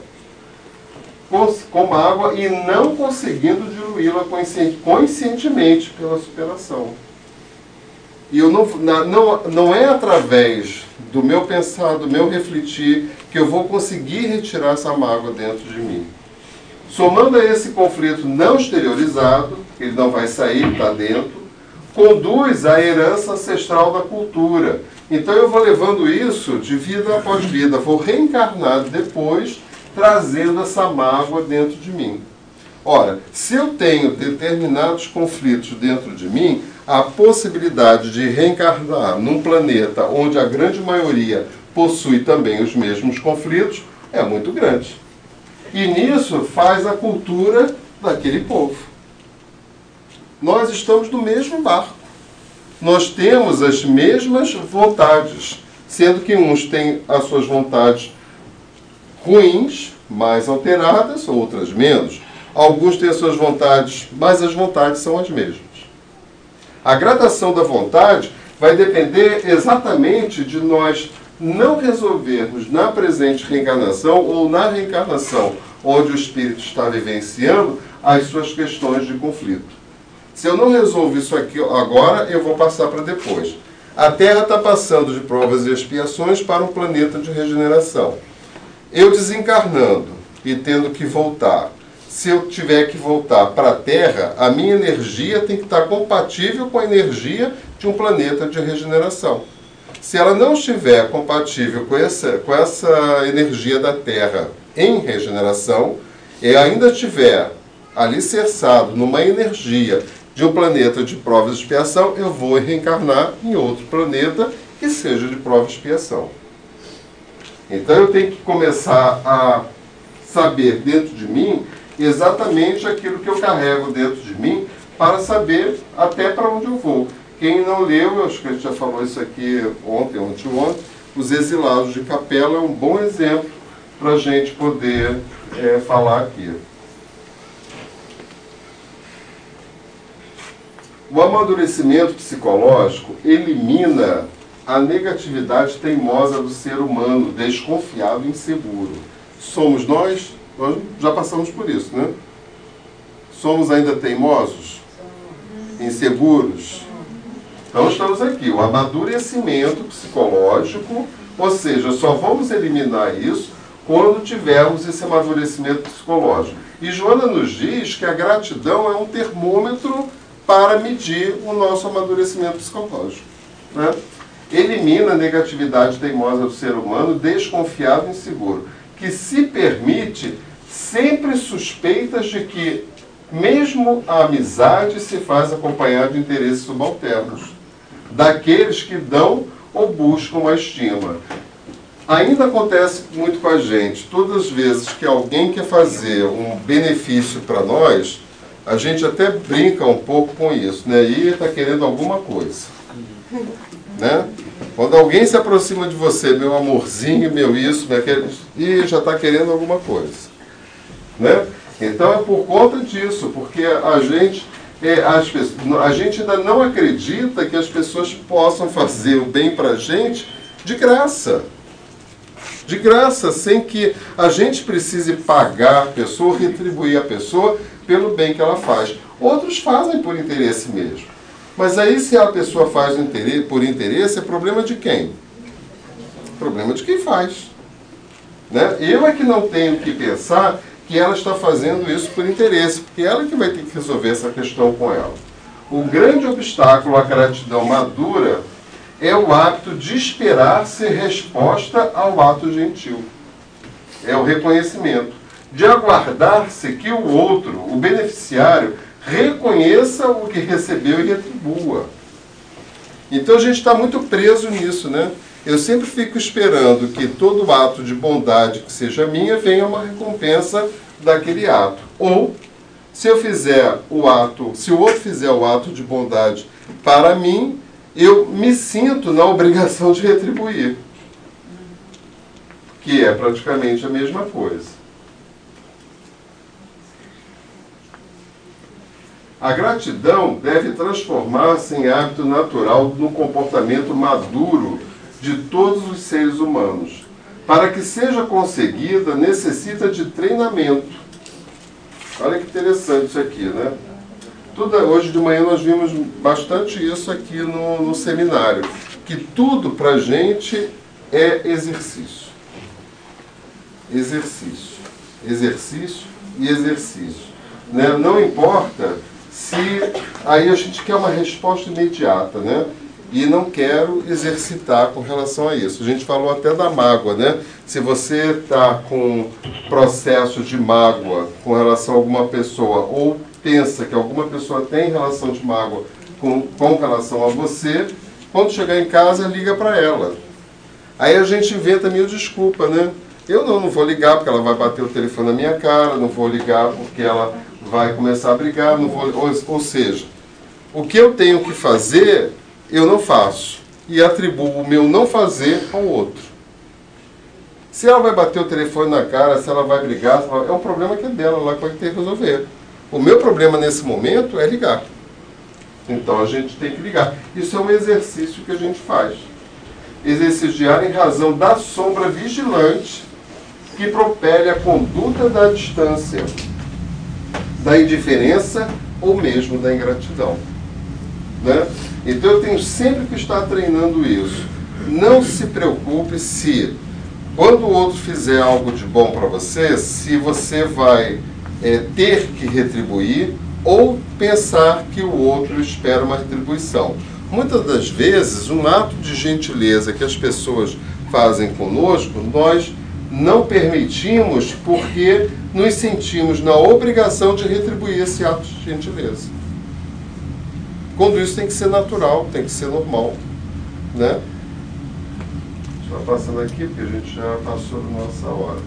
com água e não conseguindo diluí-la conscientemente pela superação. E eu não, não, não é através do meu pensar, do meu refletir, que eu vou conseguir retirar essa mágoa dentro de mim. Somando a esse conflito não exteriorizado, ele não vai sair, está dentro, conduz à herança ancestral da cultura. Então eu vou levando isso de vida após vida, vou reencarnar depois, trazendo essa mágoa dentro de mim. Ora, se eu tenho determinados conflitos dentro de mim, a possibilidade de reencarnar num planeta onde a grande maioria possui também os mesmos conflitos é muito grande. E nisso faz a cultura daquele povo. Nós estamos no mesmo barco. Nós temos as mesmas vontades, sendo que uns têm as suas vontades ruins, mais alteradas, outras menos. Alguns têm as suas vontades, mas as vontades são as mesmas. A gradação da vontade vai depender exatamente de nós não resolvermos na presente reencarnação ou na reencarnação onde o espírito está vivenciando as suas questões de conflito. Se eu não resolvo isso aqui agora, eu vou passar para depois. A Terra está passando de provas e expiações para um planeta de regeneração. Eu desencarnando e tendo que voltar, se eu tiver que voltar para a Terra, a minha energia tem que estar compatível com a energia de um planeta de regeneração. Se ela não estiver compatível com essa, com essa energia da Terra em regeneração, e ainda estiver alicerçado numa energia de um planeta de prova e expiação, eu vou reencarnar em outro planeta que seja de prova e expiação. Então eu tenho que começar a saber dentro de mim exatamente aquilo que eu carrego dentro de mim para saber até para onde eu vou. Quem não leu, eu acho que a gente já falou isso aqui ontem, ontem, ontem, Os Exilados de Capela é um bom exemplo para a gente poder é, falar aqui. O amadurecimento psicológico elimina a negatividade teimosa do ser humano, desconfiado e inseguro. Somos nós? Nós já passamos por isso, né? Somos ainda teimosos? Inseguros? Então estamos aqui, o amadurecimento psicológico, ou seja, só vamos eliminar isso quando tivermos esse amadurecimento psicológico. E Joana nos diz que a gratidão é um termômetro para medir o nosso amadurecimento psicológico. Né? Elimina a negatividade teimosa do ser humano, desconfiado e inseguro, que se permite sempre suspeitas de que mesmo a amizade se faz acompanhar de interesses subalternos, daqueles que dão ou buscam a estima. Ainda acontece muito com a gente, todas as vezes que alguém quer fazer um benefício para nós, a gente até brinca um pouco com isso, né? E está querendo alguma coisa. Né? Quando alguém se aproxima de você, meu amorzinho, meu isso, meu aquele, e já está querendo alguma coisa. Né? Então é por conta disso, porque a gente, é, as, a gente ainda não acredita que as pessoas possam fazer o bem para a gente de graça. De graça, sem que a gente precise pagar a pessoa, retribuir a pessoa pelo bem que ela faz. Outros fazem por interesse mesmo. Mas aí, se a pessoa faz por interesse, é problema de quem? Problema de quem faz. Né? Eu é que não tenho que pensar que ela está fazendo isso por interesse, porque ela é que vai ter que resolver essa questão com ela. O grande obstáculo à gratidão madura é o hábito de esperar ser resposta ao ato gentil. É o reconhecimento de aguardar-se que o outro, o beneficiário, reconheça o que recebeu e retribua. Então a gente está muito preso nisso, né? Eu sempre fico esperando que todo ato de bondade que seja minha venha uma recompensa daquele ato. Ou, se eu fizer o ato, se o outro fizer o ato de bondade para mim, eu me sinto na obrigação de retribuir. Que é praticamente a mesma coisa. A gratidão deve transformar-se em hábito natural no comportamento maduro de todos os seres humanos. Para que seja conseguida, necessita de treinamento. Olha que interessante isso aqui, né? Tudo, hoje de manhã nós vimos bastante isso aqui no, no seminário. Que tudo para a gente é exercício. Exercício. Exercício e exercício. Né? Não importa se aí a gente quer uma resposta imediata, né? E não quero exercitar com relação a isso. A gente falou até da mágoa, né? Se você está com processo de mágoa com relação a alguma pessoa ou pensa que alguma pessoa tem relação de mágoa com, com relação a você, quando chegar em casa, liga para ela. Aí a gente inventa mil desculpa, né? Eu não, não vou ligar porque ela vai bater o telefone na minha cara, não vou ligar porque ela vai começar a brigar, não vou, ou, ou seja, o que eu tenho que fazer, eu não faço. E atribuo o meu não fazer ao outro. Se ela vai bater o telefone na cara, se ela vai brigar, é um problema que é dela, ela vai ter que resolver. O meu problema nesse momento é ligar. Então a gente tem que ligar. Isso é um exercício que a gente faz. Exercício diário em razão da sombra vigilante que propele a conduta da distância, da indiferença ou mesmo da ingratidão. Né? Então eu tenho sempre que estar treinando isso. Não se preocupe se, quando o outro fizer algo de bom para você, se você vai é, ter que retribuir ou pensar que o outro espera uma retribuição. Muitas das vezes, um ato de gentileza que as pessoas fazem conosco, nós não permitimos porque nos sentimos na obrigação de retribuir esse ato de gentileza. Quando isso tem que ser natural, tem que ser normal. Né? Eu passando aqui, porque a gente já passou da nossa hora.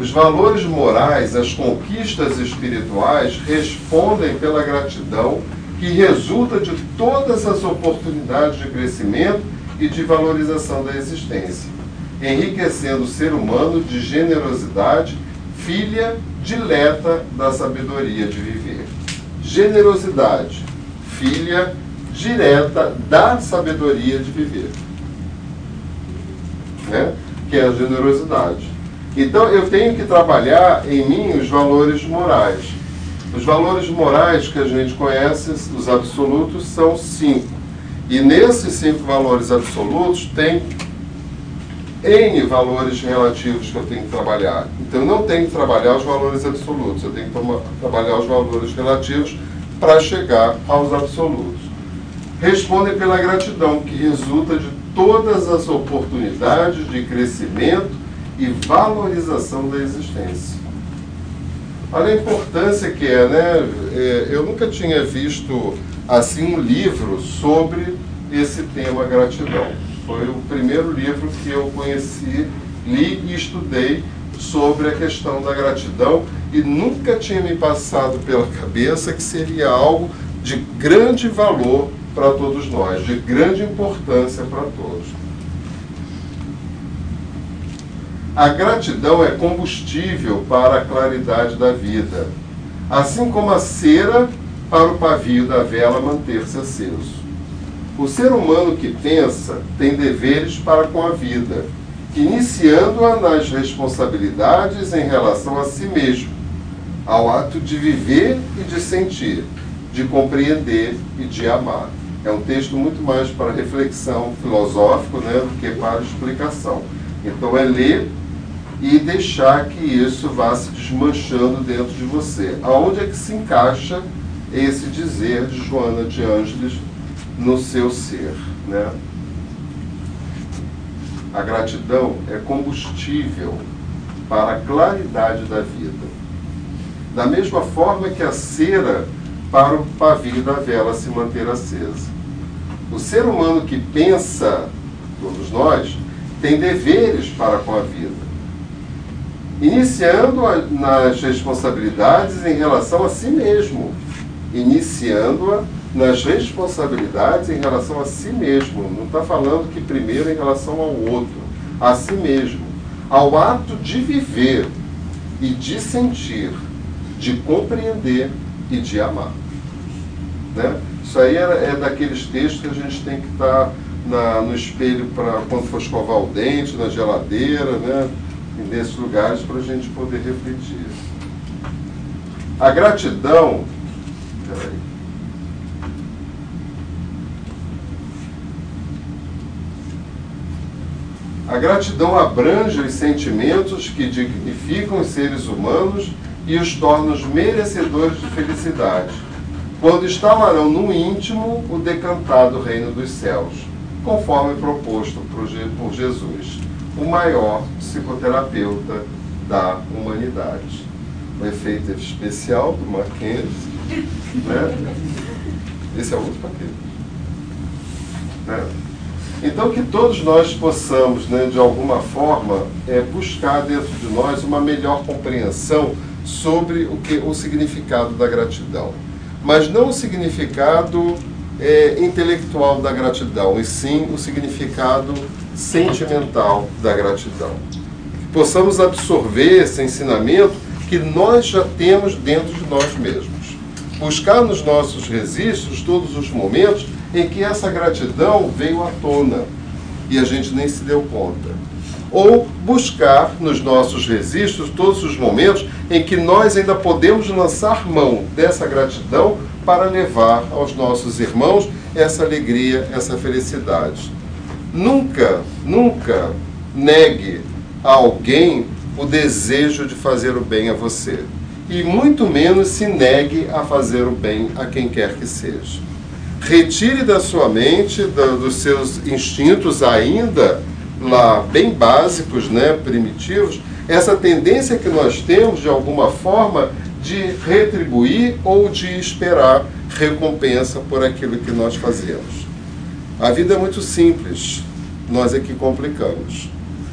Os valores morais, as conquistas espirituais respondem pela gratidão que resulta de todas as oportunidades de crescimento e de valorização da existência, enriquecendo o ser humano de generosidade, filha dileta da sabedoria de viver. Generosidade, filha direta da sabedoria de viver. Né? Que é a generosidade. Então eu tenho que trabalhar em mim os valores morais. Os valores morais que a gente conhece, os absolutos, são cinco. E nesses cinco valores absolutos tem N valores relativos que eu tenho que trabalhar. Então eu não tenho que trabalhar os valores absolutos, eu tenho que trabalhar os valores relativos para chegar aos absolutos. Respondem pela gratidão, que resulta de todas as oportunidades de crescimento e valorização da existência. Olha a importância que é, né? É, eu nunca tinha visto assim um livro sobre esse tema gratidão. Foi o primeiro livro que eu conheci, li e estudei sobre a questão da gratidão e nunca tinha me passado pela cabeça que seria algo de grande valor para todos nós, de grande importância para todos. A gratidão é combustível para a claridade da vida, assim como a cera para o pavio da vela manter-se aceso. O ser humano que pensa tem deveres para com a vida, iniciando-a nas responsabilidades em relação a si mesmo, ao ato de viver e de sentir, de compreender e de amar. É um texto muito mais para reflexão filosófico né, do que para explicação. Então é ler e deixar que isso vá se desmanchando dentro de você. Aonde é que se encaixa esse dizer de Joana de Ângeles no seu ser, né? A gratidão é combustível para a claridade da vida. Da mesma forma que a cera para o pavio da vela se manter acesa. O ser humano que pensa, todos nós, tem deveres para com a vida iniciando nas responsabilidades em relação a si mesmo, iniciando-a nas responsabilidades em relação a si mesmo. Não está falando que primeiro em relação ao outro, a si mesmo, ao ato de viver e de sentir, de compreender e de amar. Né? Isso aí é, é daqueles textos que a gente tem que estar tá no espelho para quando for escovar o dente, na geladeira, né? nesses lugares para a gente poder refletir. A gratidão. Peraí. A gratidão abrange os sentimentos que dignificam os seres humanos e os torna os merecedores de felicidade, quando instalarão no íntimo o decantado reino dos céus, conforme proposto por Jesus, o maior psicoterapeuta da humanidade. Um efeito especial do Mackenzie, né? Esse é outro paquete. Né? Então, que todos nós possamos, né, de alguma forma, é, buscar dentro de nós uma melhor compreensão sobre o, que, o significado da gratidão. Mas não o significado é, intelectual da gratidão, e sim o significado sentimental da gratidão. Que possamos absorver esse ensinamento que nós já temos dentro de nós mesmos. Buscar nos nossos registros todos os momentos em que essa gratidão veio à tona e a gente nem se deu conta. Ou buscar nos nossos registros todos os momentos em que nós ainda podemos lançar mão dessa gratidão para levar aos nossos irmãos essa alegria, essa felicidade. Nunca, nunca negue a alguém o desejo de fazer o bem a você. E muito menos se negue a fazer o bem a quem quer que seja retire da sua mente, do, dos seus instintos ainda lá bem básicos, né, primitivos, essa tendência que nós temos de alguma forma de retribuir ou de esperar recompensa por aquilo que nós fazemos. A vida é muito simples, nós é que complicamos.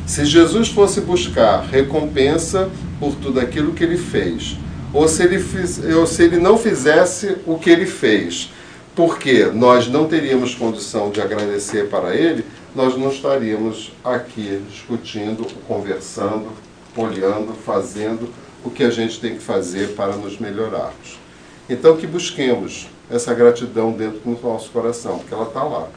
Se Jesus fosse buscar recompensa por tudo aquilo que ele fez, ou se ele, fiz, ou se ele não fizesse o que ele fez, porque nós não teríamos condição de agradecer para ele, nós não estaríamos aqui discutindo, conversando, olhando, fazendo o que a gente tem que fazer para nos melhorarmos. Então que busquemos essa gratidão dentro do nosso coração, porque ela está lá.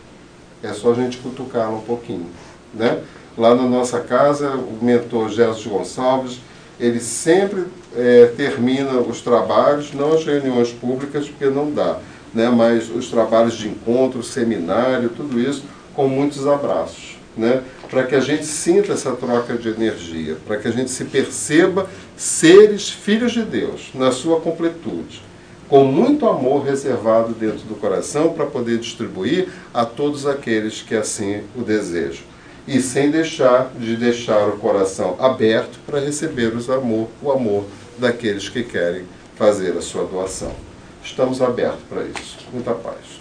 É só a gente cutucar um pouquinho. Né? Lá na nossa casa, o mentor Gerson Gonçalves, ele sempre é, termina os trabalhos, não as reuniões públicas, porque não dá né, mas os trabalhos de encontro, seminário, tudo isso, com muitos abraços. Né, para que a gente sinta essa troca de energia, para que a gente se perceba seres filhos de Deus, na sua completude, com muito amor reservado dentro do coração para poder distribuir a todos aqueles que assim o desejam. E sem deixar de deixar o coração aberto para receber os amor, o amor daqueles que querem fazer a sua doação estamos abertos para isso. Muita paz.